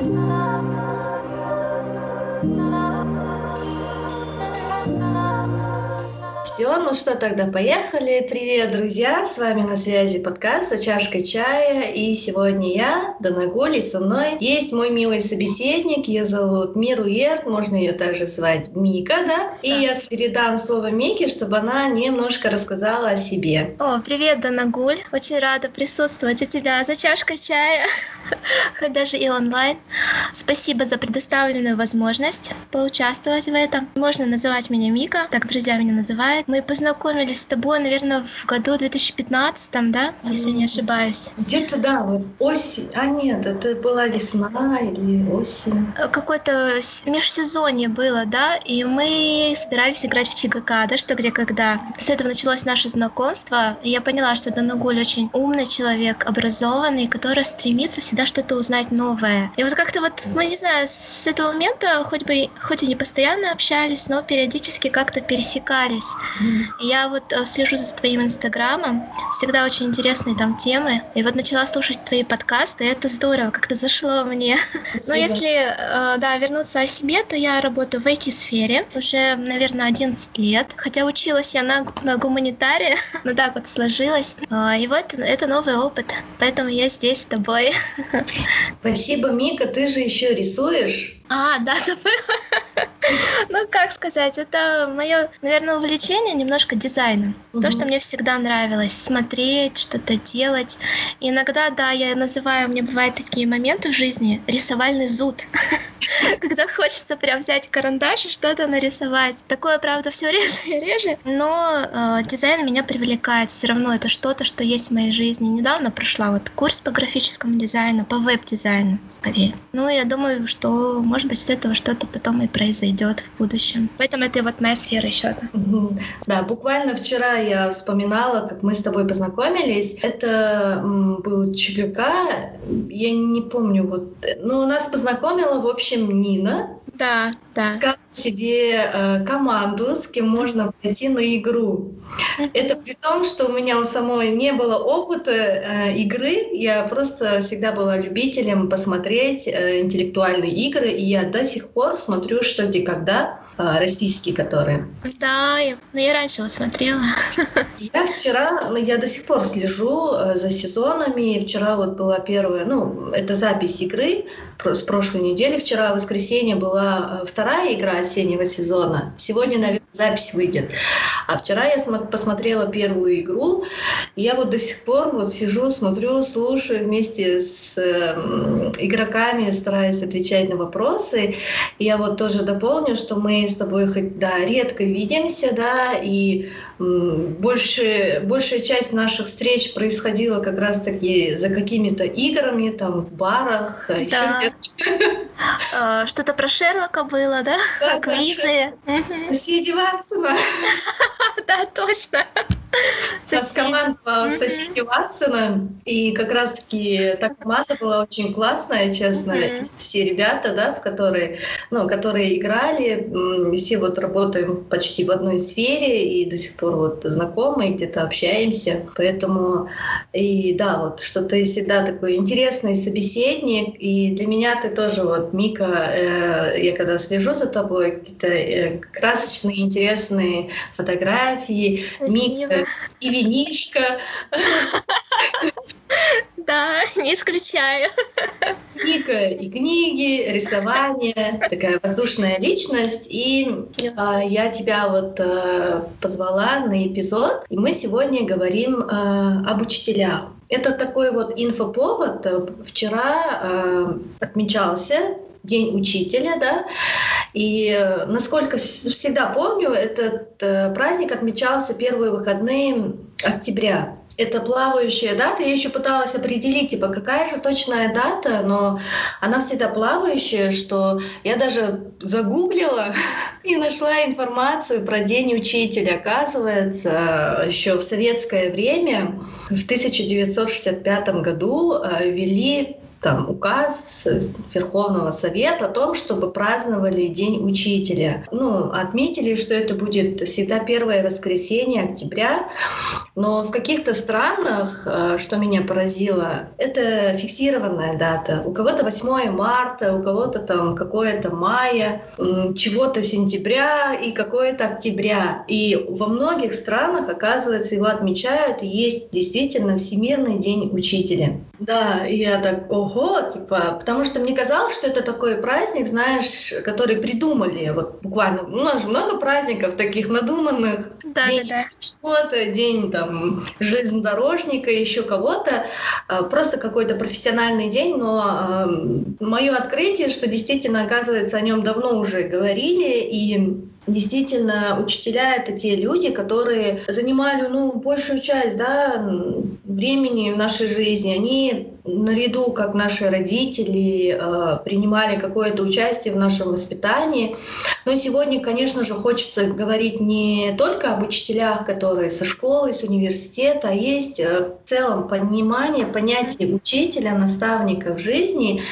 love, love. Все, ну что тогда, поехали. Привет, друзья! С вами на связи подкаст «За чашкой чая». И сегодня я, Дана Гуль, и со мной есть мой милый собеседник. Ее зовут Миру Ерт, можно ее также звать Мика, да? И я передам слово Мике, чтобы она немножко рассказала о себе. О, привет, Дана Гуль. Очень рада присутствовать у тебя за чашкой чая, хоть даже и онлайн. Спасибо за предоставленную возможность поучаствовать в этом. Можно называть меня Мика, так друзья меня называют. Мы познакомились с тобой, наверное, в году 2015, да, если не ошибаюсь. Где-то, да, вот осень. А нет, это была весна или осень. Э, какое-то межсезонье было, да, и мы собирались играть в ЧГК, да, что где когда. С этого началось наше знакомство, и я поняла, что Данагуль очень умный человек, образованный, который стремится всегда что-то узнать новое. И вот как-то вот, мы не знаю, с этого момента хоть бы, хоть и не постоянно общались, но периодически как-то пересекались. Я вот э, слежу за твоим инстаграмом, всегда очень интересные там темы. И вот начала слушать твои подкасты, и это здорово, как-то зашло мне. Но если, э, да, вернуться о себе, то я работаю в IT-сфере уже, наверное, 11 лет. Хотя училась я на, на гуманитаре, но так вот сложилось. А, и вот это новый опыт, поэтому я здесь с тобой. Спасибо, Мика. Ты же еще рисуешь? А, да, Ну, как сказать, это мое, наверное, увлечение немножко дизайном. Угу. То, что мне всегда нравилось, смотреть, что-то делать. И иногда, да, я называю, у меня бывают такие моменты в жизни, рисовальный зуд. Когда хочется прям взять карандаш и что-то нарисовать. Такое, правда, все реже и реже. Но э, дизайн меня привлекает. Все равно это что-то, что есть в моей жизни. Недавно прошла вот курс по графическому дизайну, по веб-дизайну скорее. Ну, я думаю, что, может быть, с этого что-то потом и произойдет в будущем. Поэтому это вот моя сфера еще. Да. да, буквально вчера я вспоминала, как мы с тобой познакомились. Это был ЧГК, я не помню, вот, но нас познакомила, в общем, Нина. Да, да. Сказала себе э, команду, с кем можно пойти на игру. Это при том, что у меня у самой не было опыта э, игры, я просто всегда была любителем посмотреть э, интеллектуальные игры, и я до сих пор смотрю «Что, где, когда», э, российские которые. Да, я, ну, я раньше его смотрела. Я вчера, ну, я до сих пор слежу э, за сезонами, вчера вот была первая, ну, это запись игры с прошлой недели, вчера в воскресенье была э, вторая игра осеннего сезона, сегодня, наверное, запись выйдет. А вчера я посмотрела первую игру, и я вот до сих пор вот сижу, смотрю, слушаю вместе с э, игроками, стараюсь отвечать на вопросы. И я вот тоже дополню, что мы с тобой хоть да, редко видимся, да, и больше, большая часть наших встреч происходила как раз-таки за какими-то играми, там, в барах. А да. А, что-то про Шерлока было, да? да Квизы. Соседи Ватсона. Да, точно. Нас команда соседи Ватсона, и как раз-таки та команда была очень классная, честно. Все ребята, да, в которые, ну, которые играли, все вот работаем почти в одной сфере и до сих пор вот знакомы, где-то общаемся. Поэтому, и да, вот что ты всегда такой интересный собеседник, и для меня ты тоже вот, Мика, э, я когда слежу за тобой, какие-то э, красочные, интересные фотографии, Спасибо. Мика и винишка. Да, не исключаю. Книга и книги, рисование, такая воздушная личность. И э, я тебя вот э, позвала на эпизод, и мы сегодня говорим э, об учителях. Это такой вот инфоповод. Вчера э, отмечался День учителя, да, и насколько всегда помню, этот э, праздник отмечался первые выходные октября. Это плавающая дата. Я еще пыталась определить, типа, какая же точная дата, но она всегда плавающая, что я даже загуглила и нашла информацию про День учителя. Оказывается, еще в советское время, в 1965 году, э, ввели там указ Верховного Совета о том, чтобы праздновали День Учителя. Ну, отметили, что это будет всегда первое воскресенье октября, но в каких-то странах, э, что меня поразило, это фиксированная дата. У кого-то 8 марта, у кого-то там какое-то мая, чего-то сентября и какое-то октября. И во многих странах, оказывается, его отмечают, и есть действительно Всемирный день учителя. Да, я так, ого, типа, потому что мне казалось, что это такой праздник, знаешь, который придумали, вот буквально, у нас же много праздников таких надуманных. Да, день да, да. Что-то, день там железнодорожника, еще кого-то, а, просто какой-то профессиональный день, но э, мое открытие, что действительно, оказывается, о нем давно уже говорили, и Действительно, учителя — это те люди, которые занимали ну, большую часть да, времени в нашей жизни. Они наряду, как наши родители, э, принимали какое-то участие в нашем воспитании. Но сегодня, конечно же, хочется говорить не только об учителях, которые со школы, с университета, а есть э, целом понимание, понятие учителя, наставника в жизни.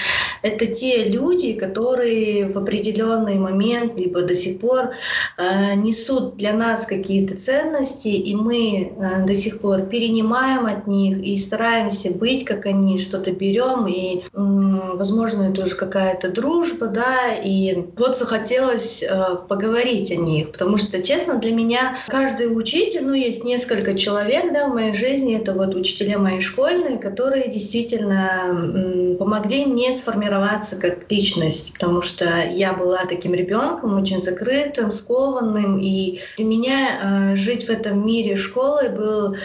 Это те люди, которые в определенный момент, либо до сих пор э, несут для нас какие-то ценности, и мы до сих пор перенимаем от них и стараемся быть как они, что-то берем, и, возможно, это уже какая-то дружба, да, и вот захотелось э, поговорить о них, потому что, честно, для меня каждый учитель, ну, есть несколько человек, да, в моей жизни, это вот учителя мои школьные, которые действительно помогли мне сформироваться как личность, потому что я была таким ребенком, очень закрытым, скованным, и для меня э, жить в этом мире школы был,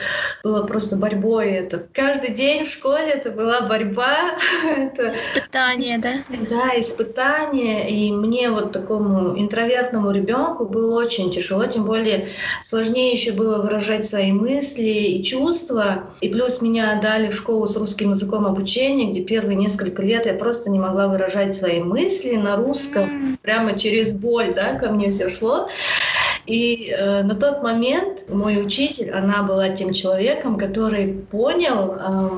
было просто борьбой. Это каждый день в школе это была борьба. это испытание, да? Да, испытание. И мне вот такому интровертному ребенку было очень тяжело, тем более сложнее еще было выражать свои мысли и чувства. И плюс меня отдали в школу с русским языком обучения, где первые несколько лет я просто не могла выражать свои мысли на русском. Прямо через боль, да, ко мне все шло. И э, на тот момент мой учитель, она была тем человеком, который понял э,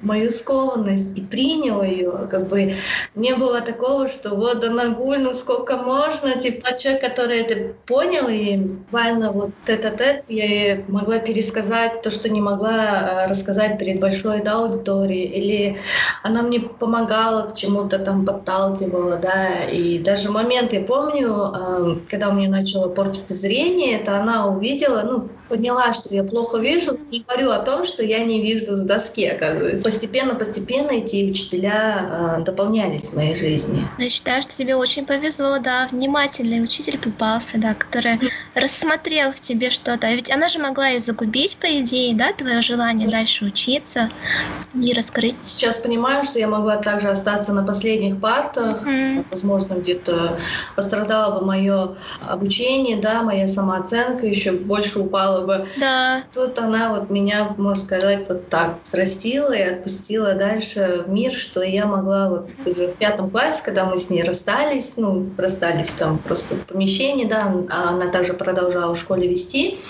мою скованность и принял ее. Как бы не было такого, что вот да нагуль, ну сколько можно, типа человек, который это понял, и буквально вот этот я могла пересказать то, что не могла э, рассказать перед большой да, аудиторией, или она мне помогала к чему-то там подталкивала, да, и даже момент я помню, э, когда у меня начало портиться зрение, зрение, это она увидела, ну, поняла, что я плохо вижу, и говорю о том, что я не вижу с доски, оказывается. Постепенно-постепенно эти учителя э, дополнялись в моей жизни. Я считаю, что тебе очень повезло, да, внимательный учитель попался, да, который рассмотрел в тебе что-то. А ведь она же могла и загубить, по идее, да, твое желание дальше учиться и раскрыть. Сейчас понимаю, что я могла также остаться на последних партах, mm-hmm. возможно, где-то пострадало бы мое обучение, да, моя самооценка еще больше упала бы. Да. Тут она вот меня, можно сказать, вот так срастила и отпустила дальше в мир, что я могла вот уже в пятом классе, когда мы с ней расстались, ну, расстались там просто в помещении, да, а она также продолжала в школе вести.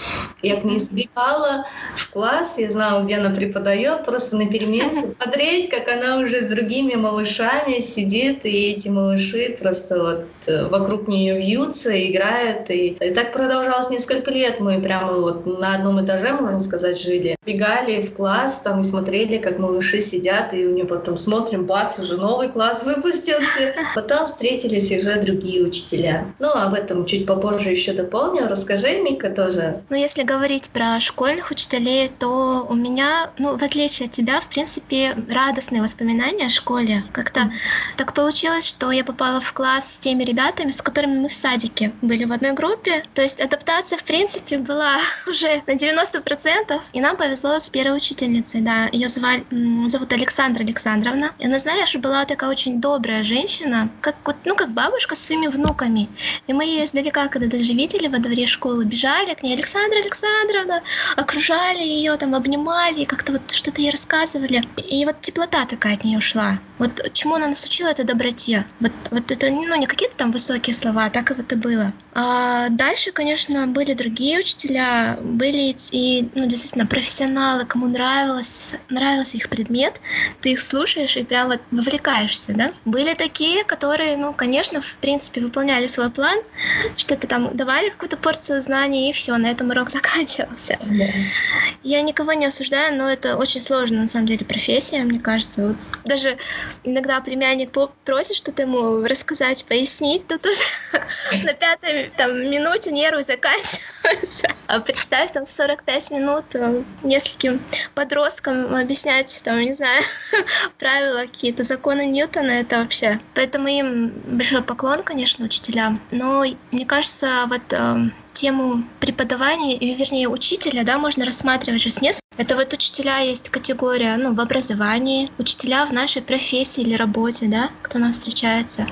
Я к ней сбегала в класс, я знала, где она преподает, просто на перемене смотреть, как она уже с другими малышами сидит, и эти малыши просто вот э, вокруг нее вьются, играют, и, и так продолжалось несколько лет. Мы прямо вот на одном этаже, можно сказать, жили. Бегали в класс там и смотрели, как малыши сидят, и у нее потом смотрим, бац, уже новый класс выпустился. Потом встретились уже другие учителя. Ну, об этом чуть попозже еще дополню. Расскажи, Мика, тоже. Ну, если говорить про школьных учителей, то у меня, ну, в отличие от тебя, в принципе, радостные воспоминания о школе. Как-то так получилось, что я попала в класс с теми ребятами, с которыми мы в садике были в одной группе. То есть адаптация, в принципе, была уже на 90%. И нам повезло с первой учительницей, да. Ее звали, зовут Александра Александровна. И она, знаешь, была такая очень добрая женщина, как вот, ну, как бабушка со своими внуками. И мы ее издалека, когда даже видели во дворе школы, бежали к ней, Александра Александровна, окружали ее, там, обнимали, как-то вот что-то ей рассказывали. И вот теплота такая от нее ушла. Вот чему она нас учила, это доброте. Вот, вот это, ну, не какие-то там высокие слова, а так и вот и было. А дальше, конечно, были другие учителя, были и ну, действительно профессионалы, кому нравилось, нравился их предмет, ты их слушаешь и прям вот вовлекаешься, да. Были такие, которые, ну, конечно, в принципе, выполняли свой план, что-то там давали какую-то порцию знаний, и все, на этом урок заканчивался. Да. Я никого не осуждаю, но это очень сложно, на самом деле, профессия, мне кажется. Вот даже иногда племянник просит что-то ему рассказать, пояснить, тут уже на пятой там, минуте нервы заканчиваются. А представь, там 45 минут нескольким подросткам объяснять, там, не знаю, правила какие-то, законы Ньютона, это вообще. Поэтому им большой поклон, конечно, учителям. Но мне кажется, вот э, тему преподавания, и, вернее, учителя, да, можно рассматривать же с нескольких. Это вот учителя есть категория, ну, в образовании, учителя в нашей профессии или работе, да, кто нам встречается,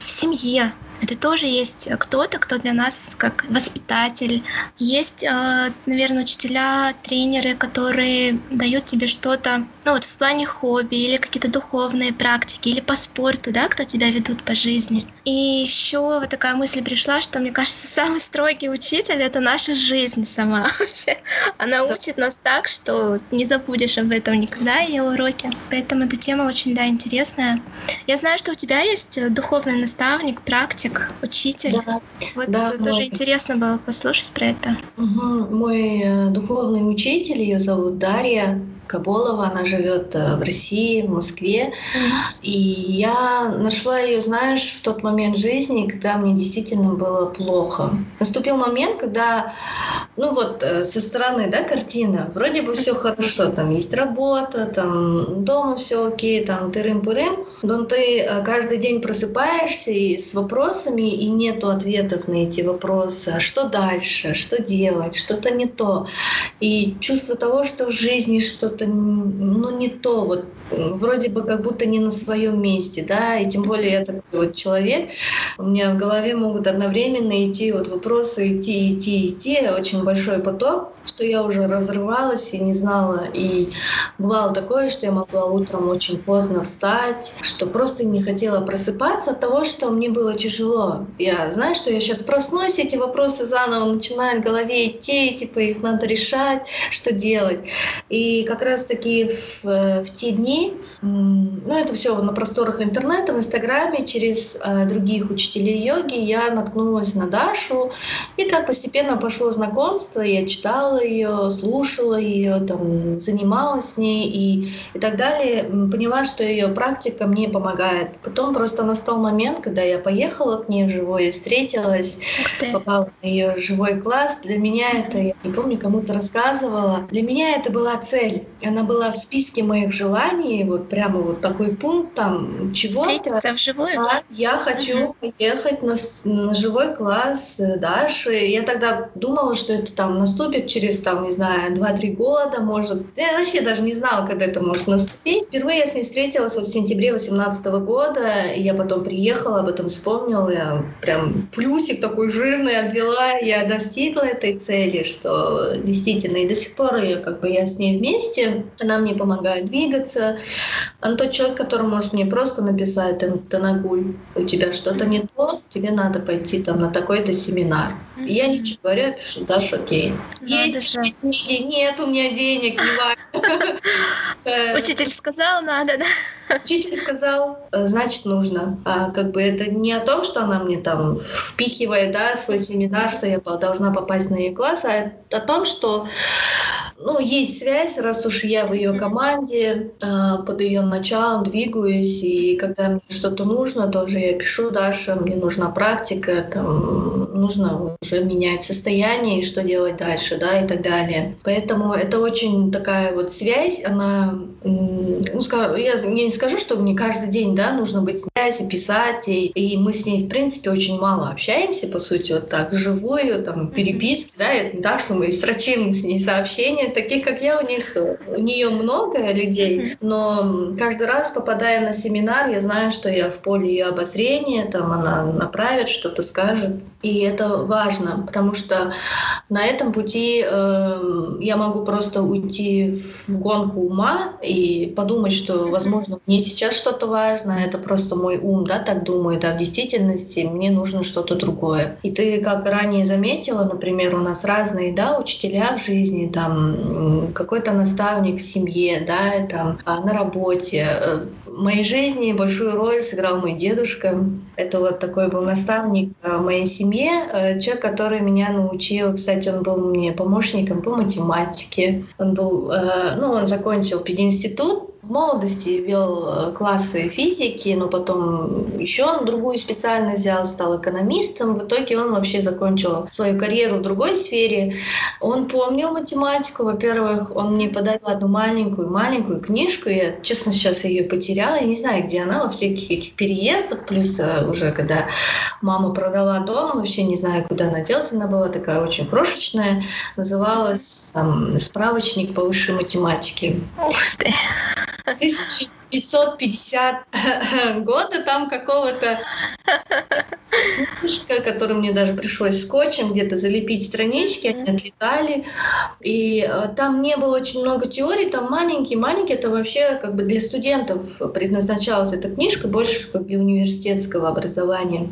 в семье, это тоже есть кто-то, кто для нас как воспитатель. Есть, э, наверное, учителя, тренеры, которые дают тебе что-то, ну вот в плане хобби или какие-то духовные практики, или по спорту, да, кто тебя ведут по жизни. И еще вот такая мысль пришла, что мне кажется, самый строгий учитель это наша жизнь сама вообще. Она учит нас так, что не забудешь об этом никогда ее уроки. Поэтому эта тема очень, да, интересная. Я знаю, что у тебя есть духовный наставник, практик, наставник, учитель. Да, вот да, тоже мой... интересно было послушать про это. Угу. Мой э, духовный учитель, ее зовут Дарья. Каболова, она живет э, в России, в Москве. И я нашла ее, знаешь, в тот момент жизни, когда мне действительно было плохо. Наступил момент, когда, ну вот, э, со стороны, да, картина, вроде бы все хорошо, там есть работа, там дома все окей, там тырым-пырым, но ты э, каждый день просыпаешься и с вопросами, и нету ответов на эти вопросы. А что дальше? Что делать? Что-то не то. И чувство того, что в жизни что-то что-то ну, не то, вот вроде бы как будто не на своем месте, да, и тем более я такой вот человек, у меня в голове могут одновременно идти вот вопросы, идти, идти, идти, очень большой поток, что я уже разрывалась и не знала. И бывало такое, что я могла утром очень поздно встать, что просто не хотела просыпаться от того, что мне было тяжело. Я знаю, что я сейчас проснусь, эти вопросы заново начинают в голове идти, типа их надо решать, что делать. И как раз-таки в, в те дни, ну это все на просторах интернета, в Инстаграме, через э, других учителей йоги я наткнулась на Дашу, и так постепенно пошло знакомство, я читала ее, слушала ее, там, занималась с ней и, и так далее, поняла, что ее практика мне помогает. Потом просто настал момент, когда я поехала к ней вживую, встретилась, попала на ее живой класс. Для меня это, я не помню, кому-то рассказывала, для меня это была цель. Она была в списке моих желаний, вот прямо вот такой пункт там чего-то. Встретиться вживую? Да, я хочу uh поехать на, на живой класс Даши. Я тогда думала, что это там наступит через через, там, не знаю, 2-3 года, может. Я вообще даже не знала, когда это может наступить. Впервые я с ней встретилась вот в сентябре 2018 года, и я потом приехала, об этом вспомнила, я прям плюсик такой жирный обвела, я достигла этой цели, что действительно, и до сих пор я, как бы, я с ней вместе, она мне помогает двигаться. Она тот человек, который может мне просто написать, там, Танагуль, у тебя что-то не то, тебе надо пойти там на такой-то семинар. И я ничего говорю, я пишу, Даша, окей. Есть же. Нет у меня денег, не. Э, Учитель сказал, надо, да? Учитель сказал, э, значит, нужно. А как бы это не о том, что она мне там впихивает, да, свой семинар, что я должна попасть на ее класс, а о том, что ну, есть связь, раз уж я в ее команде, а, под ее началом двигаюсь, и когда мне что-то нужно, тоже я пишу, Даша, мне нужна практика, там, нужно уже менять состояние, и что делать дальше, да, и так далее. Поэтому это очень такая вот связь, она, ну, я не скажу, что мне каждый день, да, нужно быть в связи, писать, и, и мы с ней, в принципе, очень мало общаемся, по сути, вот так, вживую, там, переписки, да, это так, что мы строчим с ней сообщения, таких, как я, у них у нее много людей, но каждый раз, попадая на семинар, я знаю, что я в поле ее обозрения, там она направит, что-то скажет. И это важно, потому что на этом пути э, я могу просто уйти в гонку ума и подумать, что, возможно, мне сейчас что-то важно, это просто мой ум, да, так думает, а в действительности мне нужно что-то другое. И ты, как ранее заметила, например, у нас разные, да, учителя в жизни, там, какой-то наставник в семье, да, там, а, на работе. Э, в моей жизни большую роль сыграл мой дедушка. Это вот такой был наставник в моей семье, э, человек, который меня научил, кстати, он был мне помощником по математике. Он был, э, ну, он закончил пединститут, в молодости вел э, классы физики, но потом еще он другую специальность взял, стал экономистом. В итоге он вообще закончил свою карьеру в другой сфере. Он помнил математику. Во-первых, он мне подарил одну маленькую-маленькую книжку. Я, честно, сейчас ее потеряла. Я не знаю, где она во всех этих переездах. Плюс э, уже когда мама продала дом, вообще не знаю, куда она делась. Она была такая очень крошечная. Называлась там, «Справочник по высшей математике». Ух ты! 1950 года там какого-то книжка, которую мне даже пришлось скотчем где-то залепить странички, они отлетали. И э, там не было очень много теорий, там маленький-маленький, это вообще как бы для студентов предназначалась эта книжка, больше как для университетского образования.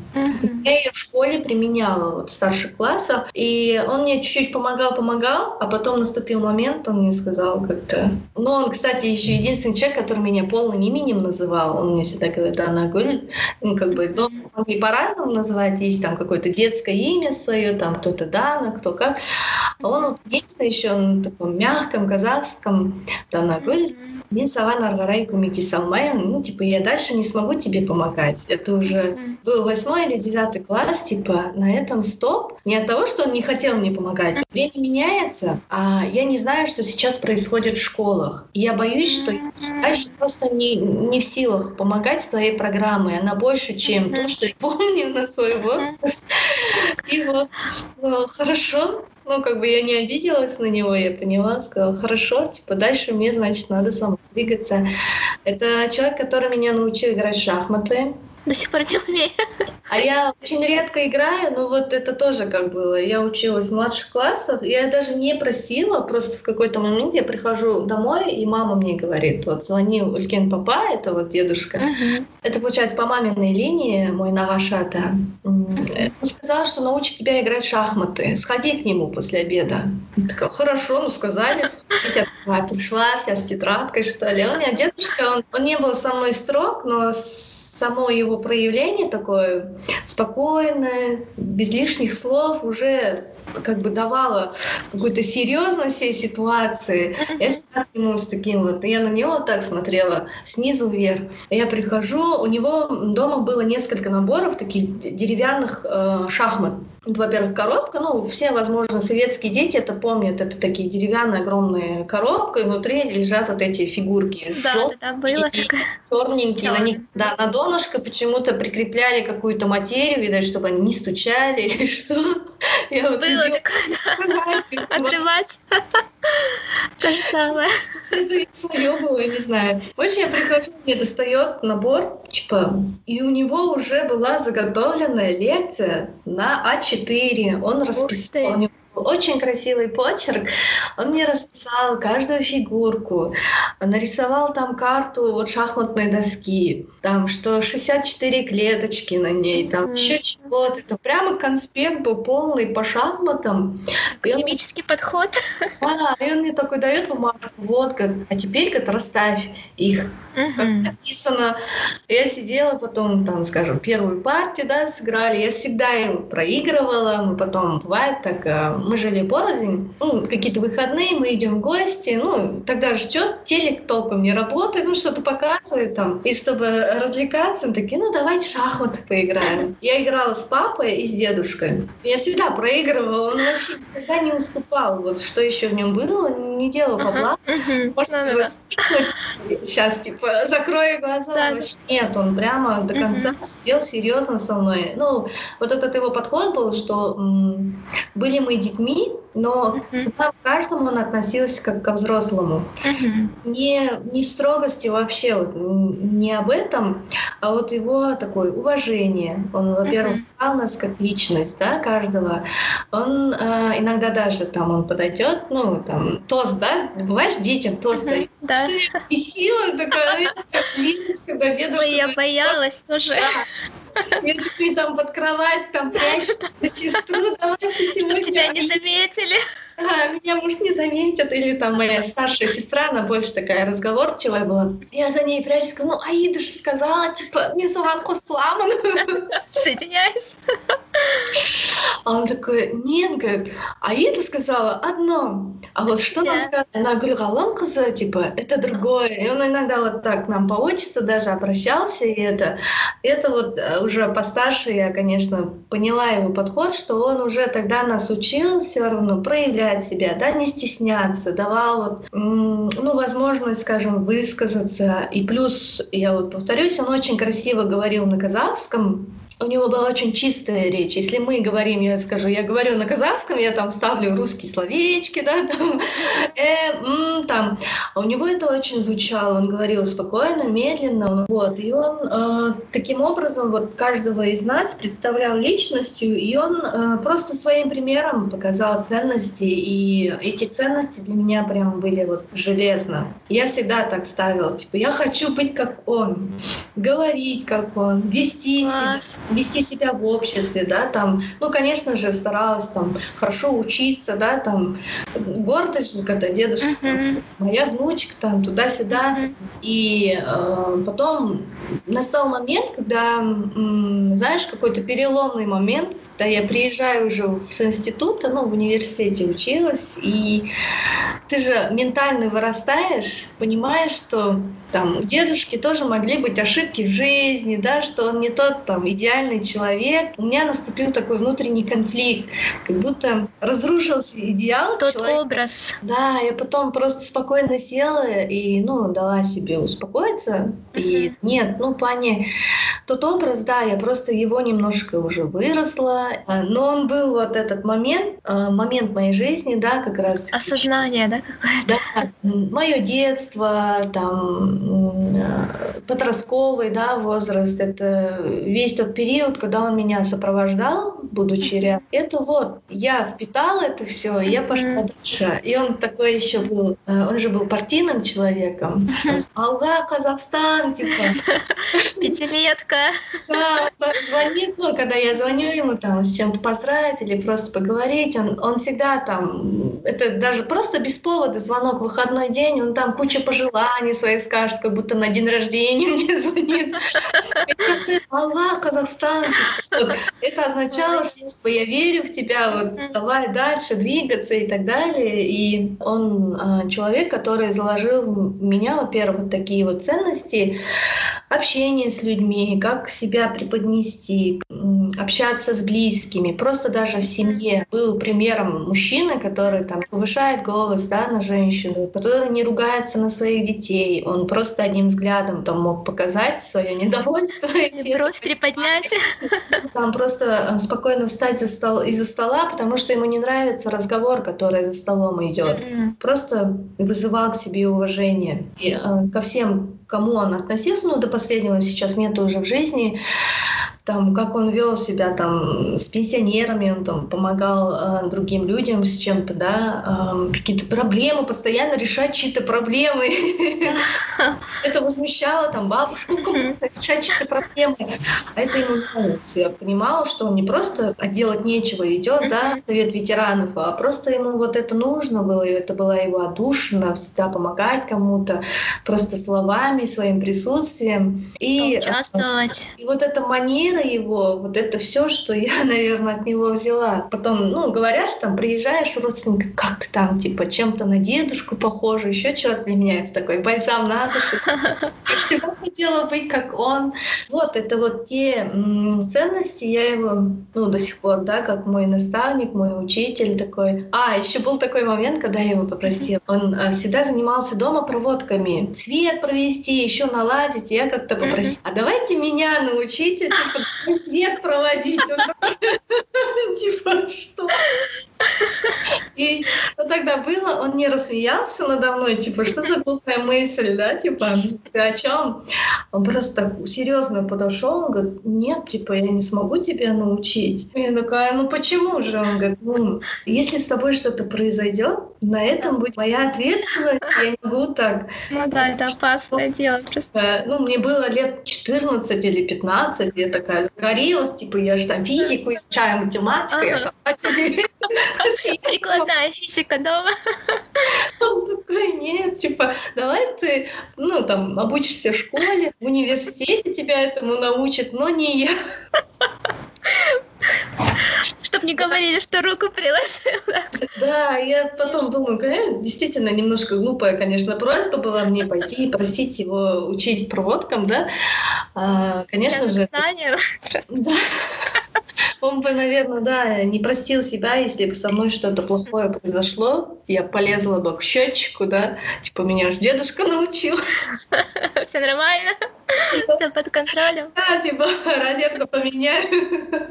Я ее в школе применяла вот, в старших классах, и он мне чуть-чуть помогал-помогал, а потом наступил момент, он мне сказал как-то... Ну, он, кстати, еще единственный человек, который меня полным именем называл, он мне всегда говорит, она говорит, ну, как бы, могли по-разному называть, есть там какое-то детское имя свое, там кто-то Дана, кто как. А он вот единственный еще на таком мягком казахском, Дана говорит, мен саған ары қарай көмектесе алмаймын ну типа я дальше не смогу тебе помогать. Это уже был восьмой или девятый класс типа на этом стоп. Не от того что он не хотел мне помогать. Время меняется а я не знаю что сейчас происходит в школах. И я боюсь что дальше просто не не в силах помогать своей программой. Она больше чем то что я помню на свой возраст. И вот хорошо ну, как бы я не обиделась на него, я поняла, сказала, хорошо, типа дальше мне, значит, надо сама двигаться. Это человек, который меня научил играть в шахматы. До сих пор не умею. А я очень редко играю, но вот это тоже как было. Я училась в младших классах, я даже не просила, просто в какой-то момент я прихожу домой, и мама мне говорит, вот звонил Улькен Папа, это вот дедушка, uh-huh. это получается по маминой линии, мой Нагашата, uh-huh. он сказал, что научит тебя играть в шахматы, сходи к нему после обеда. Я такая, хорошо, ну сказали, сходить, я пришла вся с тетрадкой, что ли. Он, меня дедушка, он, он не был со мной строг, но само его проявление такое спокойное, без лишних слов уже как бы давала какую-то серьезность всей ситуации. Я всегда к нему с таким вот, я на него так смотрела снизу вверх. Я прихожу, у него дома было несколько наборов таких деревянных э, шахмат. Во-первых, коробка, ну, все, возможно, советские дети это помнят, это такие деревянные огромные коробка, и внутри лежат вот эти фигурки. Да, желтые, да, было такое. Черненькие, на них, да, на донышко почему-то прикрепляли какую-то материю, видать, чтобы они не стучали или что. Я вот было такое, да. Отрывать. То же самое. Это свое было, не знаю. Очень я прихожу, мне достает набор, типа, и у него уже была заготовленная лекция на А4. Он расписал, очень красивый почерк. Он мне расписал каждую фигурку, нарисовал там карту вот шахматной доски, там что 64 клеточки на ней, там mm-hmm. еще чего-то. Это прямо конспект был полный по шахматам. Академический он... подход. Да, и он мне такой дает бумажку, вот, как, а теперь как расставь их. Mm-hmm. Как написано. Я сидела потом, там, скажем, первую партию, да, сыграли. Я всегда им проигрывала. Мы потом, бывает так, мы жили порознь, ну, какие-то выходные, мы идем в гости, ну, тогда ждет, телек толком не работает, ну, что-то показывает там. И чтобы развлекаться, мы такие, ну, давайте шахматы поиграем. Я играла с папой и с дедушкой. Я всегда проигрывала, он вообще никогда не уступал. Вот что еще в нем было, он не делал по блату. Можно сейчас, типа, закрою глаза. Нет, он прямо до конца сидел серьезно со мной. Ну, вот этот его подход был, что были мы детьми, но uh-huh. к каждому он относился как ко взрослому. Uh-huh. Не, не в строгости вообще, вот, не об этом, а вот его такое уважение. Он, во-первых, uh-huh. нас как личность, да, каждого. Он э, иногда даже там он подойдет, ну, там, тост, да, бываешь, детям тост uh-huh. Да. Я бесила, такая, когда дедушка... Ой, я боялась тоже. Я чуть там под кровать, там прячешься сестру, давайте сегодня. Чтобы тебя не заметили. А, меня, может, не заметят. Или там моя старшая сестра, она больше такая разговорчивая была. Я за ней прячусь, ну, Аида же сказала, типа, мне салатку сламан. Соединяйся. А он такой, нет, говорит, Аида сказала одно, а вот что нам сказала? Она Гульгалам кызы, типа, это другое. И он иногда вот так нам по отчеству даже обращался, и это, это вот э, уже постарше я, конечно, поняла его подход, что он уже тогда нас учил все равно проявлять себя, да, не стесняться, давал вот, ну, возможность, скажем, высказаться. И плюс, я вот повторюсь, он очень красиво говорил на казахском, у него была очень чистая речь. Если мы говорим, я скажу, я говорю на казахском, я там ставлю русские словечки, да, там, э, м, там. А у него это очень звучало. Он говорил спокойно, медленно, вот. И он э, таким образом вот каждого из нас представлял личностью, и он э, просто своим примером показал ценности, и эти ценности для меня прям были вот железно. Я всегда так ставила, типа, я хочу быть как он, говорить как он, вести себя вести себя в обществе, да, там, ну, конечно же, старалась там хорошо учиться, да, там, гордость же, когда дедушка, uh-huh. там, моя внучка, там, туда-сюда, uh-huh. и э, потом настал момент, когда, м, знаешь, какой-то переломный момент, когда я приезжаю уже с института, ну, в университете училась, и ты же ментально вырастаешь, понимаешь, что там у дедушки тоже могли быть ошибки в жизни, да, что он не тот там идеальный человек. У меня наступил такой внутренний конфликт, как будто разрушился идеал. Тот человека. образ. Да, я потом просто спокойно села и, ну, дала себе успокоиться. Uh-huh. И нет, ну, в плане тот образ, да, я просто его немножко уже выросла, а, но он был вот этот момент, а, момент моей жизни, да, как раз. Осознание, да, какое-то? Да, мое детство, там, а, подростковый, да, возраст, это весь тот период, когда он меня сопровождал, будучи рядом. Это вот, я впитала это все, и я пошла дальше. И он такой еще был, он же был партийным человеком. Алга, Казахстан, типа. Пятилетка. Да, звонит, ну, когда я звоню ему там с чем-то поздравить или просто поговорить, он, он всегда там, это даже просто без повода звонок в выходной день, он там куча пожеланий своих скажет, как будто на день рождения мне звонит. Аллах, Казахстан. Это означало, что типа, я верю в тебя, вот давай дальше двигаться и так далее. И он а, человек, который заложил в меня, во-первых, такие вот ценности, общение с людьми, как себя преподнести, общаться с близкими, просто даже в семье. Был примером мужчины, который там повышает голос да, на женщину, который не ругается на своих детей, он просто одним взглядом там мог показать свое недовольство. Бровь приподнять. Там просто э, спокойно встать за стол, из-за стола, потому что ему не нравится разговор, который за столом идет. Просто вызывал к себе уважение. И э, ко всем, кому он относился, ну, до последнего сейчас нет уже в жизни, там, как он вел себя там с пенсионерами, он там помогал э, другим людям с чем-то, да, э, какие-то проблемы, постоянно решать чьи-то проблемы. Это возмущало там бабушку, решать чьи-то проблемы. А это ему нравится. Я понимала, что он не просто делать нечего идет, да, совет ветеранов, а просто ему вот это нужно было, и это была его отдушина, всегда помогать кому-то, просто словами, своим присутствием. И, Участвовать. И вот эта манера мира его, вот это все, что я, наверное, от него взяла. Потом, ну, говорят, что там приезжаешь, родственник, как ты там, типа, чем-то на дедушку похожа, еще что-то для меня это такой бальзам на душу. Я всегда хотела быть как он. Вот, это вот те ценности, я его, ну, до сих пор, да, как мой наставник, мой учитель такой. А, еще был такой момент, когда я его попросила. Он а, всегда занимался дома проводками. Свет провести, еще наладить. Я как-то попросила, а давайте меня научите, типа, свет проводить. Типа, что? И что тогда было, он не рассмеялся надо мной, типа, что за глупая мысль, да, типа, ты о чем? Он просто так серьезно подошел, он говорит, нет, типа, я не смогу тебя научить. И я такая, ну почему же? Он говорит, ну, если с тобой что-то произойдет, на этом будет моя ответственность, я не могу так. Ну да, это опасное дело просто. Ну, мне было лет 14 или 15, я такая загорелась, типа, я же там физику изучаю, математику, я Прикладная физика дома. Он такой, нет, типа, давай ты, ну, там, обучишься в школе, в университете тебя этому научат, но не я. Чтоб не говорили, что руку приложила. Да, я потом думаю, конечно, действительно немножко глупая, конечно, просьба была мне пойти и просить его учить проводкам, да. А, конечно же. Да. Он бы, наверное, да, не простил себя, если бы со мной что-то плохое произошло. Я полезла бы к счетчику, да, типа меня же дедушка научил. Все нормально? Все под контролем? Да, типа розетку поменяю.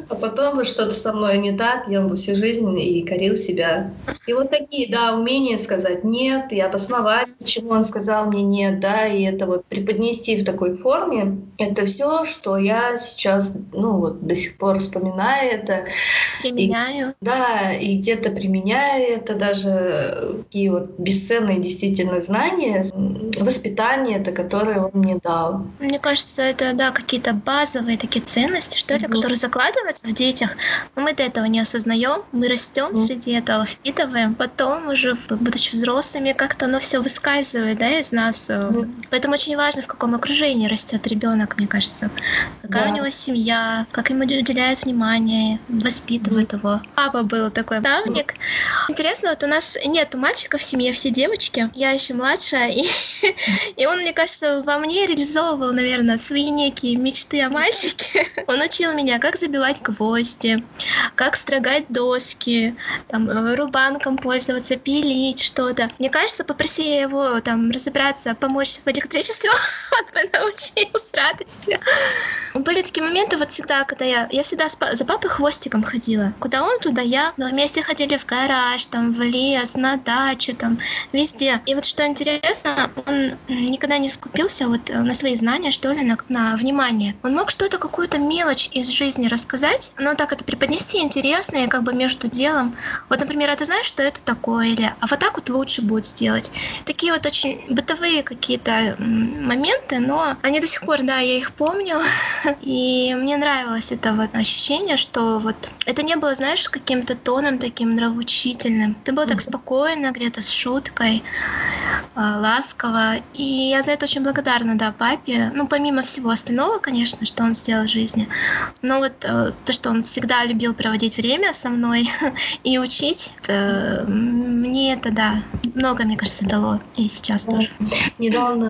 А потом бы что-то со мной не так, я бы всю жизнь и корил себя. И вот такие, да, умения сказать «нет», и обосновать, почему он сказал мне «нет», да, и это вот преподнести в такой форме, это все, что я сейчас, ну вот, до сих пор вспоминаю это. Применяю. И, да, и где-то применяю это даже такие вот бесценные действительно знания, воспитание, это которое он мне дал. Мне кажется, это, да, какие-то базовые такие ценности, что ли, mm которые закладываются в детях. Но мы до этого не осознаем, мы растем mm среди этого, впитываем, потом уже, будучи взрослыми, как-то оно все выскальзывает, да, из нас. mm Поэтому очень важно, в каком окружении растет ребенок, мне кажется. Какая да. у него семья, как ему уделяют внимание, воспитывают его. Папа был такой mm Интересно, вот у нас нет мальчиков в семье, все девочки. Я еще младшая, и, и он, мне кажется, во мне реализовывал, наверное, свои некие мечты о мальчике. Он учил меня, как забивать гвозди, как строгать доски, там, э, рубанком пользоваться, пилить что-то. Мне кажется, попроси я его там разобраться, помочь в электричестве, он бы научил с радостью. Были такие моменты вот всегда, когда я, я всегда за папой хвостиком ходила. Куда он, туда я. Мы вместе ходили в гараж, там, в лес, на дачу, там, везде. И вот что интересно, он никогда не скупился вот на свои знания, что ли, на, на внимание. Он мог что-то, какую-то мелочь из жизни рассказать, но так это преподнести интересно и как бы между делом. Вот, например, а ты знаешь, что это такое? Или а вот так вот лучше будет сделать. Такие вот очень бытовые какие-то моменты, но они до сих пор, да, я их помню. И мне нравилось это вот ощущение, что вот это не было, знаешь, каким-то тоном таким нравоучительным. Это было так спокойно, где-то с шуткой, а, ласково. И я за это очень благодарна, да, папе. Ну, помимо всего остального, конечно, что он сделал в жизни. Но вот э, то, что он всегда любил проводить время со мной и учить, это, мне это, да, много, мне кажется, дало. И сейчас тоже. Недавно,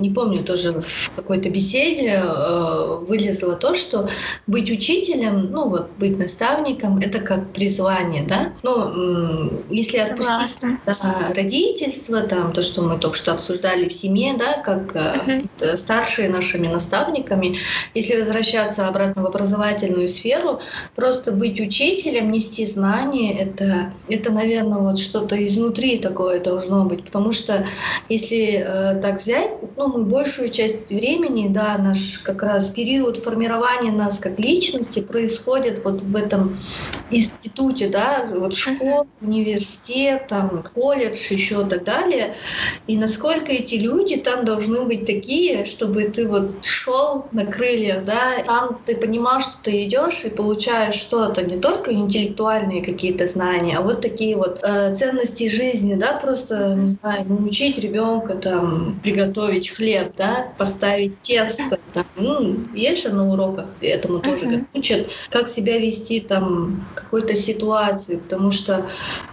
не помню, тоже в какой-то беседе э, вылезло то, что быть учителем, ну вот быть наставником, это как призвание, да? Но если отпустить да, родительство, там то, что мы только что обсуждали в семье, да, как uh-huh. старшие нашими наставниками, если возвращаться обратно в образовательную сферу, просто быть учителем, нести знания, это, это наверное, вот что-то изнутри такое должно быть, потому что если э, так взять, ну, мы большую часть времени, да, наш как раз период формирования нас как личности происходит вот в этом институте, да, вот школа, университет, там, колледж, еще так далее. И насколько эти люди там должны быть такие, чтобы ты вот шел на крыльях, да, там ты понимал, что ты идешь и получаешь что-то, не только интеллектуальные какие-то знания, а вот такие вот э, ценности жизни, да, просто, не знаю, научить ребенка там приготовить хлеб, да, поставить тесто, там, ну, есть же на уроках этому тоже uh-huh. Учат, как себя вести там какой-то ситуации, потому что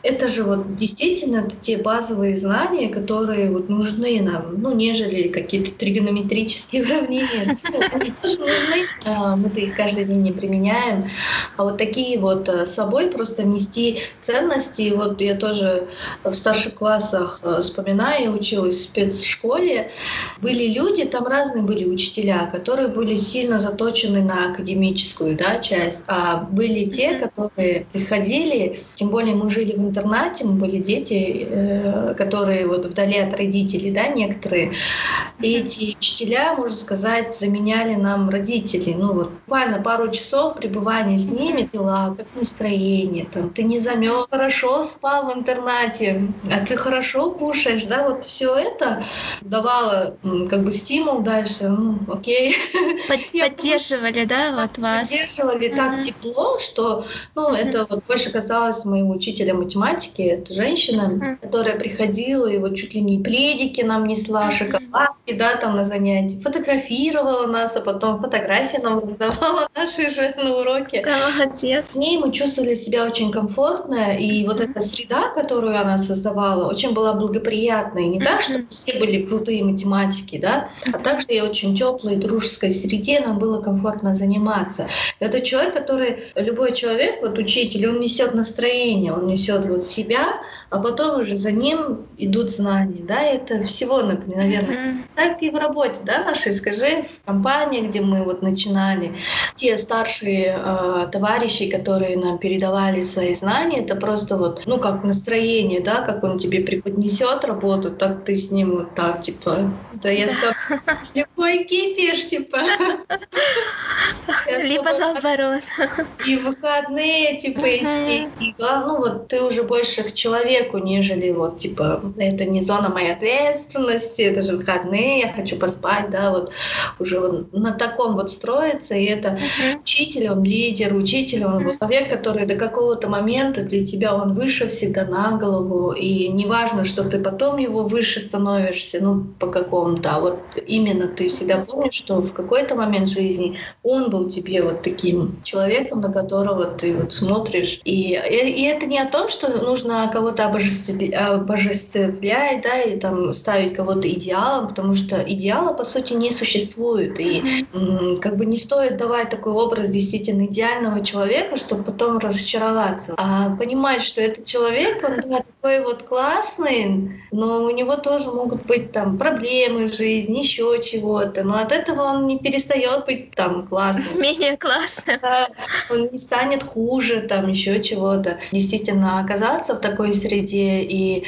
это же вот действительно те базовые знания, которые вот нужны нам, ну, нежели какие-то тригонометрические уравнения. Они тоже нужны, а, мы-то их каждый день не применяем. А вот такие вот а, с собой просто нести ценности. Вот я тоже тоже в старших классах э, вспоминаю, я училась в спецшколе, были люди, там разные были учителя, которые были сильно заточены на академическую да, часть, а были те, которые приходили, тем более мы жили в интернате, мы были дети, э, которые вот вдали от родителей, да, некоторые. И эти учителя, можно сказать, заменяли нам родителей. Ну вот буквально пару часов пребывания с ними, дела, как настроение, там, ты не замел, хорошо спал в интернате, а ты хорошо кушаешь, да, вот все это давало как бы стимул дальше, ну, окей. Поддерживали, да, вот вас? Поддерживали так тепло, что, ну, это вот больше казалось моего учителя математики, это женщина, которая приходила и вот чуть ли не пледики нам несла, шоколадки, да, там на занятия, фотографировала нас, а потом фотографии нам раздавала наши же на уроке. Молодец. С ней мы чувствовали себя очень комфортно, и вот эта среда, которую она создавала, очень была благоприятной. Не так, что все были крутые математики, да, а также и очень теплой, дружеской среде нам было комфортно заниматься. Это человек, который, любой человек, вот учитель, он несет настроение, он несет вот себя, а потом уже за ним идут знания, да, это всего, например, наверное, mm-hmm. так и в работе, да, нашей, скажи, в компании, где мы вот начинали, те старшие э, товарищи, которые нам передавали свои знания, это просто вот, ну, как настроение, да, как он тебе преподнесет работу, так ты с ним вот так, типа, да я скажу, какой кипиш, типа. Либо наоборот. И выходные, типа, и, ну, вот ты уже больше к человеку человеку, нежели вот, типа, это не зона моей ответственности, это же выходные, я хочу поспать, да, вот уже вот на таком вот строится, и это uh-huh. учитель, он лидер, учитель, он uh-huh. человек, который до какого-то момента для тебя он выше всегда на голову, и неважно, что ты потом его выше становишься, ну, по какому-то, а вот именно ты всегда помнишь, что в какой-то момент жизни он был тебе вот таким человеком, на которого ты вот смотришь, и, и, и это не о том, что нужно кого-то обожествлять, да, и там ставить кого-то идеалом, потому что идеала, по сути, не существует. И как бы не стоит давать такой образ действительно идеального человека, чтобы потом разочароваться. А понимать, что этот человек, он да, такой вот классный, но у него тоже могут быть там проблемы в жизни, еще чего-то. Но от этого он не перестает быть там классным. Менее классным. Да, он не станет хуже, там еще чего-то. Действительно, оказаться в такой среде и,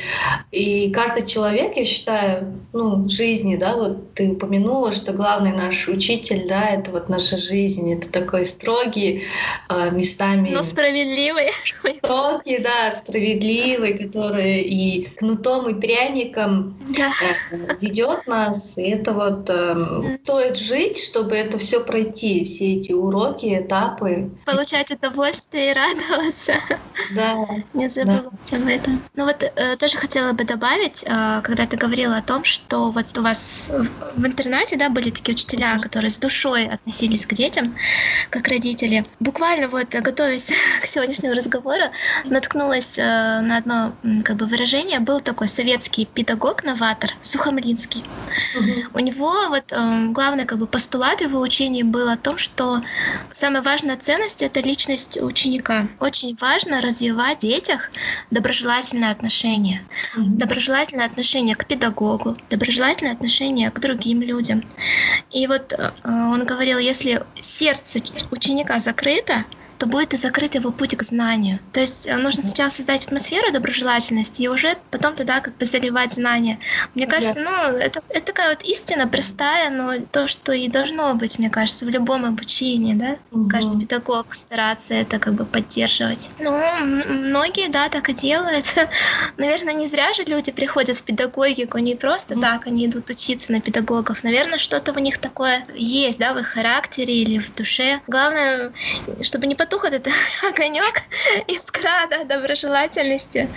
и каждый человек, я считаю, ну, жизни, да, вот ты упомянула, что главный наш учитель, да, это вот наша жизнь, это такой строгий, э, местами... Но справедливый. Строгий, да, справедливый, который и кнутом, и пряником да. Э, ведет нас, и это вот э, стоит жить, чтобы это все пройти, все эти уроки, этапы. Получать удовольствие и радоваться. Да. Не забывать да. об этом. Ну вот э, тоже хотела бы добавить, э, когда ты говорила о том, что вот у вас в, в интернате, да, были такие учителя, которые с душой относились к детям, как родители. Буквально вот готовясь к сегодняшнему разговору, наткнулась э, на одно как бы выражение. Был такой советский педагог-новатор Сухомлинский. Угу. У него вот э, главный как бы постулат его учении был о том, что самая важная ценность это личность ученика. Очень важно развивать в детях доброжелательное отношение. Доброжелательное отношение к педагогу, доброжелательное отношение к другим людям. И вот э, он говорил, если сердце ученика закрыто, то будет и закрыт его путь к знанию. То есть э, нужно сначала создать атмосферу доброжелательности и уже потом туда как бы заливать знания. Мне кажется, ну, это, это такая вот истина простая, но то, что и должно быть, мне кажется, в любом обучении, да. Угу. Каждый педагог стараться это как бы поддерживать. Ну, многие, да, так и делают. Наверное, не зря же люди приходят в педагогику, не просто угу. так, они идут учиться на педагогов. Наверное, что-то у них такое есть, да, в их характере или в душе. Главное, чтобы не потом потух этот огонек, искра да, доброжелательности,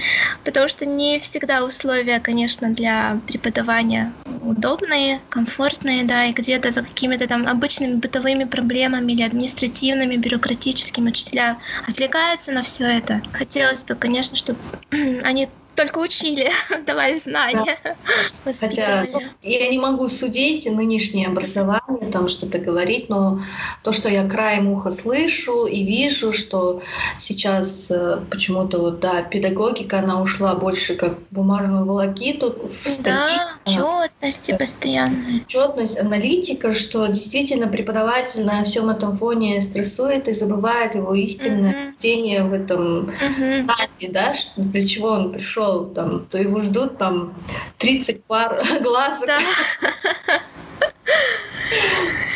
потому что не всегда условия, конечно, для преподавания удобные, комфортные, да, и где-то за какими-то там обычными бытовыми проблемами или административными, бюрократическими учителя отвлекаются на все это. Хотелось бы, конечно, чтобы они только учили, давали знания. Да. Хотя я не могу судить нынешнее образование, там что-то говорить, но то, что я краем уха слышу и вижу, что сейчас э, почему-то вот, да, педагогика, она ушла больше как бумажную волокиту в статистику. Да, четности постоянно. Четность, аналитика, что действительно преподаватель на всем этом фоне стрессует и забывает его истинное uh-huh. в этом uh-huh. знании, да, для чего он пришел, там, то его ждут там 30 пар глазок. Да.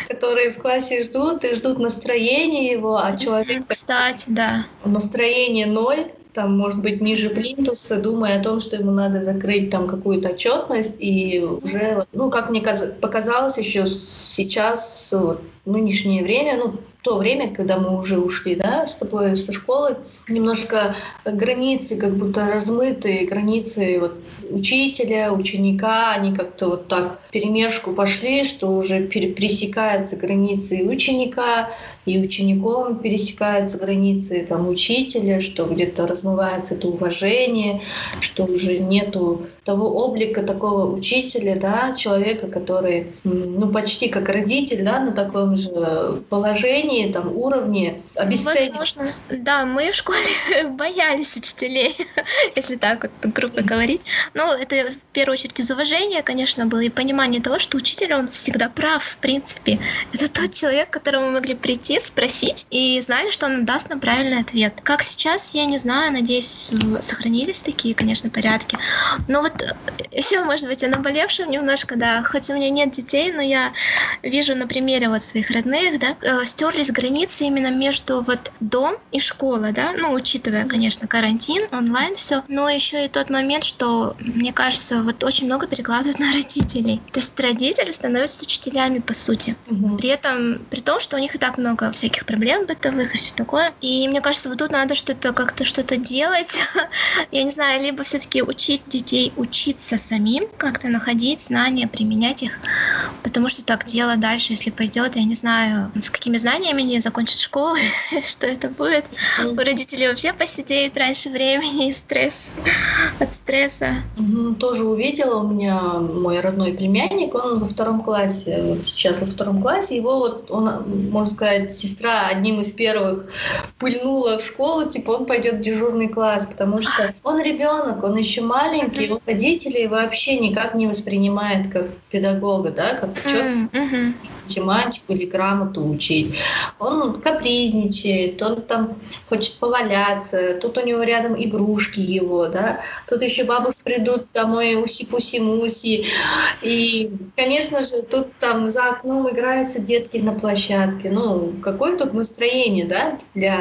которые в классе ждут и ждут настроения его, а человек... Кстати, да. Настроение ноль, там, может быть, ниже плинтуса, думая о том, что ему надо закрыть там какую-то отчетность, и уже, ну, как мне показалось, еще сейчас, вот, нынешнее время, ну, то время, когда мы уже ушли, да, с тобой со школы, немножко границы как будто размытые, границы вот учителя, ученика, они как-то вот так перемешку пошли, что уже пересекаются границы ученика, и учеником пересекаются границы там, учителя, что где-то размывается это уважение, что уже нету того облика такого учителя, да, человека, который ну, почти как родитель, да, на таком же положении, там, уровне, обесценивает. Возможно, да, мы в школе боялись учителей, если так вот грубо говорить. Но это в первую очередь из уважения, конечно, было, и понимание того, что учитель, он всегда прав, в принципе. Это тот человек, к которому мы могли прийти, спросить, и знали, что он даст нам правильный ответ. Как сейчас, я не знаю, надеюсь, сохранились такие, конечно, порядки. Но вот еще, может быть, я наболевшая немножко, да, хоть у меня нет детей, но я вижу на примере вот своих родных, да, э, стерлись границы именно между вот дом и школа, да, ну, учитывая, конечно, карантин, онлайн все, но еще и тот момент, что, мне кажется, вот очень много перекладывают на родителей. То есть родители становятся учителями, по сути. Угу. При этом, при том, что у них и так много всяких проблем бытовых и все такое. И мне кажется, вот тут надо что-то как-то что-то делать. я не знаю, либо все-таки учить детей учиться самим, как-то находить знания, применять их, потому что так дело дальше, если пойдет, я не знаю, с какими знаниями они закончат школу, что это будет. У родителей вообще посидеют раньше времени и стресс от стресса. Тоже увидела у меня мой родной племянник, он во втором классе, вот сейчас во втором классе, его вот, он, можно сказать, сестра одним из первых пыльнула в школу, типа он пойдет в дежурный класс, потому что он ребенок, он еще маленький, его родители вообще никак не воспринимает как педагога, да, как учет. Mm-hmm математику или грамоту учить. Он капризничает, он там хочет поваляться, тут у него рядом игрушки его, да, тут еще бабушки придут домой уси-пуси-муси. И, конечно же, тут там за окном играются детки на площадке. Ну, какое тут настроение, да, для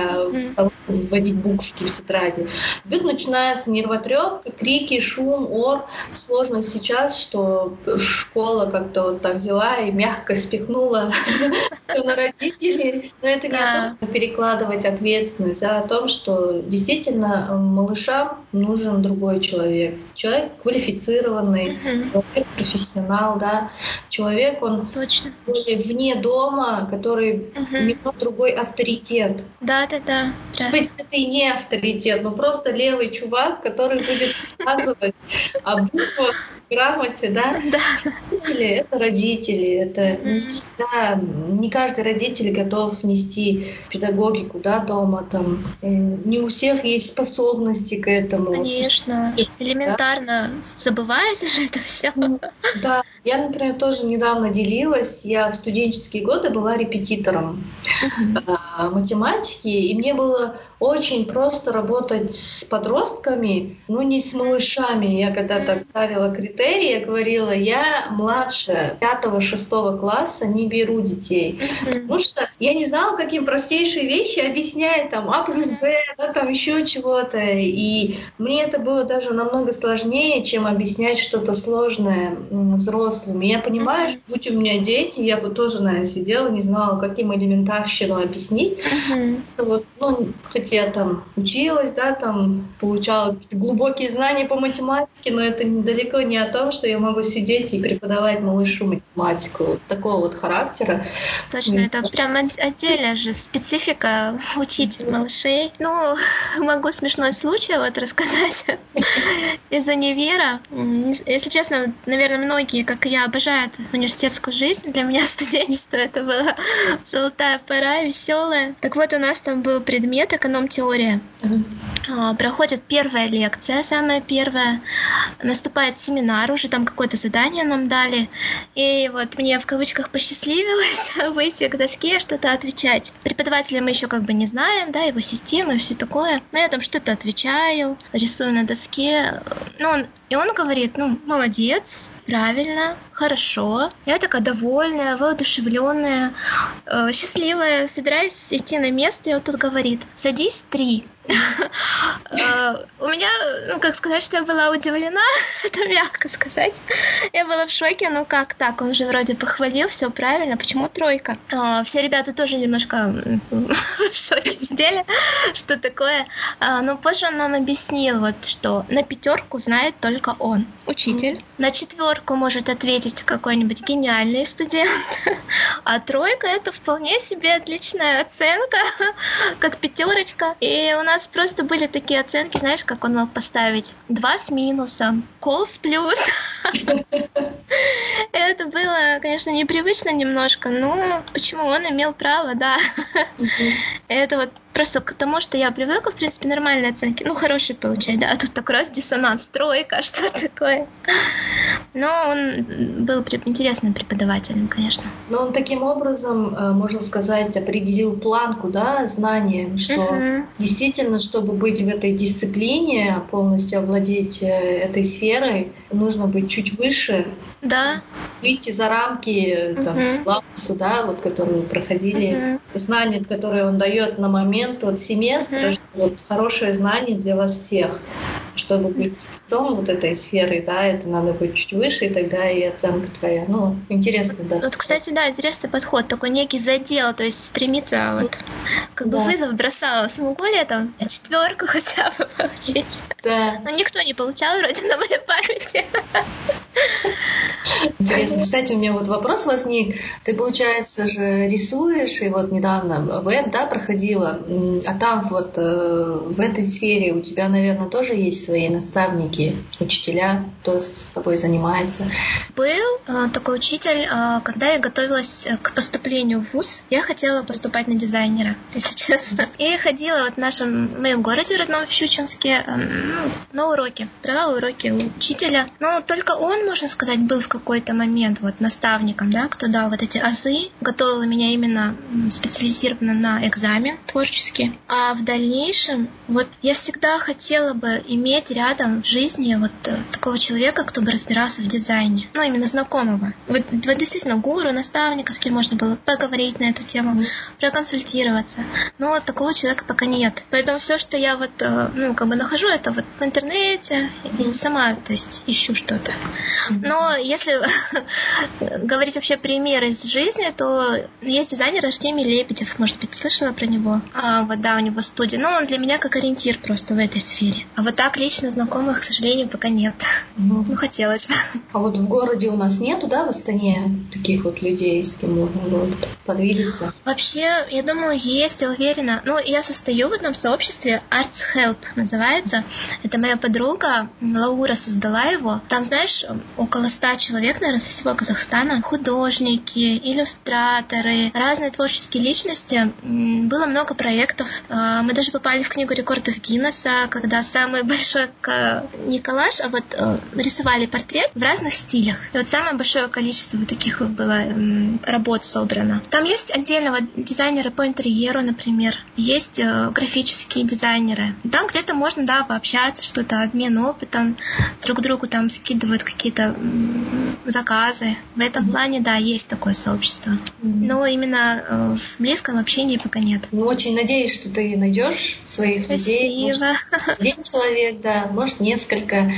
того, чтобы вводить буквки в тетради. Тут начинается нервотрепка, крики, шум, ор. Сложно сейчас, что школа как-то вот так взяла и мягко спихнула спихнула на родителей. Но это не о том, перекладывать ответственность, а о том, что действительно малышам нужен другой человек. Человек квалифицированный, человек профессионал, да. Человек, он Точно. вне дома, который немного другой авторитет. Да, да, да. Может быть, это и не авторитет, но просто левый чувак, который будет рассказывать о буквах грамоте, да? Да. Родители — это родители, это mm-hmm. не всегда, не каждый родитель готов нести педагогику, да, дома, там, э, не у всех есть способности к этому. Конечно, элементарно да? забывается же это все. Ну, да, я, например, тоже недавно делилась, я в студенческие годы была репетитором mm-hmm. математики, и мне было очень просто работать с подростками, но не с малышами. Я когда-то ставила критерии, я говорила, я младше пятого-шестого класса не беру детей. Потому что я не знала, какие простейшие вещи объяснять, там, А плюс Б, да, там еще чего-то. И мне это было даже намного сложнее, чем объяснять что-то сложное взрослым. И я понимаю, что будь у меня дети, я бы тоже, наверное, сидела, не знала, каким элементарщину объяснить. Вот, ну, хоть я там училась, да, там получала глубокие знания по математике, но это далеко не о том, что я могу сидеть и преподавать малышу математику такого вот характера. Точно, это прям отдельная же специфика учить малышей. Ну, могу смешной случай вот рассказать из универа. Если честно, наверное, многие, как и я, обожают университетскую жизнь. Для меня студенчество это была золотая пора, веселая. Так вот, у нас там был предмет эконом-теория. А, проходит первая лекция, самая первая. Наступает семинар, уже там какое-то задание нам дали. И вот мне в кавычках посчастливилось выйти к доске, что-то отвечать. Преподавателя мы еще как бы не знаем, да, его системы и все такое. Но я там что-то отвечаю, рисую на доске. Ну, он, и он говорит, ну, молодец, правильно, хорошо. Я такая довольная, воодушевленная, э, счастливая, собираюсь идти на место, и он тут говорит, садись три. Э, у меня, ну, как сказать, что я была удивлена, это мягко сказать. Я была в шоке, ну как так, он же вроде похвалил, все правильно, почему тройка? А, все ребята тоже немножко в шоке сидели, что такое. А, но позже он нам объяснил, вот, что на пятерку знает только он, учитель. На четверку может ответить какой-нибудь гениальный студент, а тройка это вполне себе отличная оценка, как пятерочка. И у нас нас просто были такие оценки, знаешь, как он мог поставить? Два с минусом, кол с плюс. Это было, конечно, непривычно немножко, но почему он имел право, да. Это вот просто к тому, что я привыкла, в принципе, нормальные оценки, ну, хорошие получать, да, а тут так раз диссонанс, тройка, что такое. Но он был интересным преподавателем, конечно. Но он таким образом, э, можно сказать, определил планку, да, знания, что uh-huh. действительно, чтобы быть в этой дисциплине, полностью овладеть э, этой сферой, нужно быть чуть выше. Да. Выйти за рамки там, uh-huh. славуса, да, вот, которые проходили, uh-huh. знания, которые он дает на момент момент вот семестра, uh-huh. что вот хорошее знание для вас всех. Чтобы быть спецом вот этой сферы, да, это надо быть чуть выше, и тогда и оценка твоя. Ну, интересно, да. Вот, кстати, да, интересный подход, такой некий задел, то есть стремиться вот как бы да. вызов бросала, смогу ли я там четверку хотя бы получить? Да. Но никто не получал вроде на моей памяти. Интересно. Кстати, у меня вот вопрос возник. Ты, получается же, рисуешь, и вот недавно веб, да, проходила, а там вот э, в этой сфере у тебя, наверное, тоже есть свои наставники, учителя, кто с тобой занимается? Был э, такой учитель, э, когда я готовилась к поступлению в ВУЗ, я хотела поступать на дизайнера, если честно. И ходила вот в нашем в моем городе родном, в Щучинске, ну, на уроки, брала уроки у учителя. Но только он, можно сказать, был в какой-то момент вот наставником, да, кто дал вот эти азы, готовила меня именно специализированно на экзамен творческий. А в дальнейшем, вот я всегда хотела бы иметь рядом в жизни вот э, такого человека, кто бы разбирался в дизайне, ну, именно знакомого. Вот, вот действительно гуру, наставника, с кем можно было поговорить на эту тему, проконсультироваться. Но такого человека пока нет. Поэтому все, что я вот, э, ну, как бы нахожу, это вот в интернете, и сама, то есть, ищу что-то. Но если говорить вообще примеры из жизни, то есть дизайнер Артемий Лебедев, может быть, слышала про него. А, вот да, у него студия. Но он для меня как ориентир просто в этой сфере. А вот так лично знакомых, к сожалению, пока нет. Mm. Ну, хотелось бы. А вот в городе у нас нету, да, в Астане таких вот людей, с кем можно вот подвигаться? Вообще, я думаю, есть, я уверена. Ну, я состою в одном сообществе, Arts Help называется. Это моя подруга, Лаура создала его. Там, знаешь, около ста человек, наверное, со всего Казахстана. Художники, иллюстраторы, разные творческие личности. Было много проектов. А, мы даже попали в книгу рекордов Гиннесса, когда самый большой не коллаж, а вот э, рисовали портрет в разных стилях. И вот самое большое количество вот таких было работ собрано. Там есть отдельного дизайнера по интерьеру, например. Есть э, графические дизайнеры. Там где-то можно, да, пообщаться, что-то, обмен опытом. Друг другу там скидывают какие-то заказы. В этом плане, да, есть такое сообщество. Но именно э, в близком общении пока нет. Ну, очень надеюсь, что ты найдешь своих Спасибо. людей. Может, один человек, да, может несколько.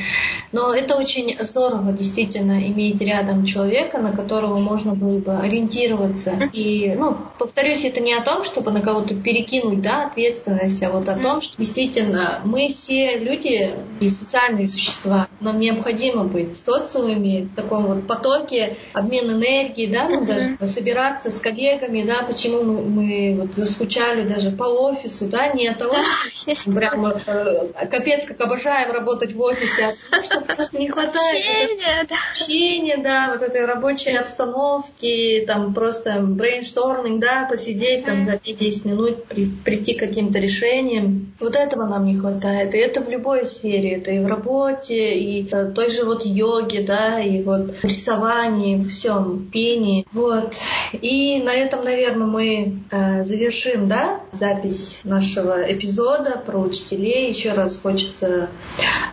Но это очень здорово, действительно, иметь рядом человека, на которого можно было бы ориентироваться. И, ну, повторюсь, это не о том, чтобы на кого-то перекинуть, да, ответственность, а вот о том, что действительно мы все люди и социальные существа. Нам необходимо быть в социуме, в таком вот потоке обмен энергии, да, ну, даже собираться с коллегами, да, почему мы, мы вот заскучали даже по офису, да, не от того, Да, что прям э, капец, как обожаем работать в офисе, а потому что просто не хватает да. общения, да, вот этой рабочей обстановки, там просто brainstorming, да, посидеть там за 5-10 минут, при- прийти к каким-то решениям. Вот этого нам не хватает. И это в любой сфере. Это и в работе, и э, той же вот йоге, да, и вот в рисовании, в всем, пении. Вот. И на этом, наверное, мы э, завершим, да, запись нашего эпизода про учителей. Еще раз хочется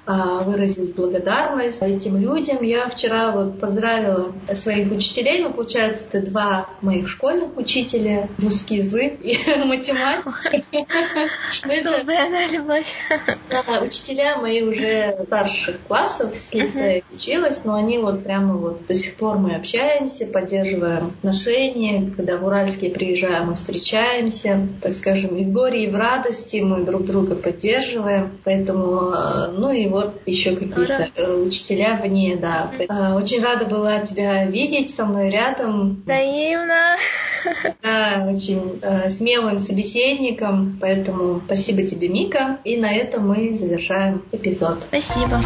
э, выразить благодарность этим людям. Я вчера вот поздравила своих учителей, ну, получается, это два моих школьных учителя, русский язык и математика. Ну, учителя мои уже старших классов с лицея училась, но они вот прямо вот до сих пор мы общаемся, поддерживаем отношения. Когда в Уральске приезжаем, мы встречаемся, так скажем, и в горе, и в радости мы друг друга поддерживаем. Поэтому, э, ну и вот еще какие-то учителя вне, да. Э, Очень рада была тебя видеть со мной рядом. Взаимно. Да, очень э, смелым собеседником, поэтому спасибо тебе, Мика. И на этом мы завершаем эпизод. Спасибо.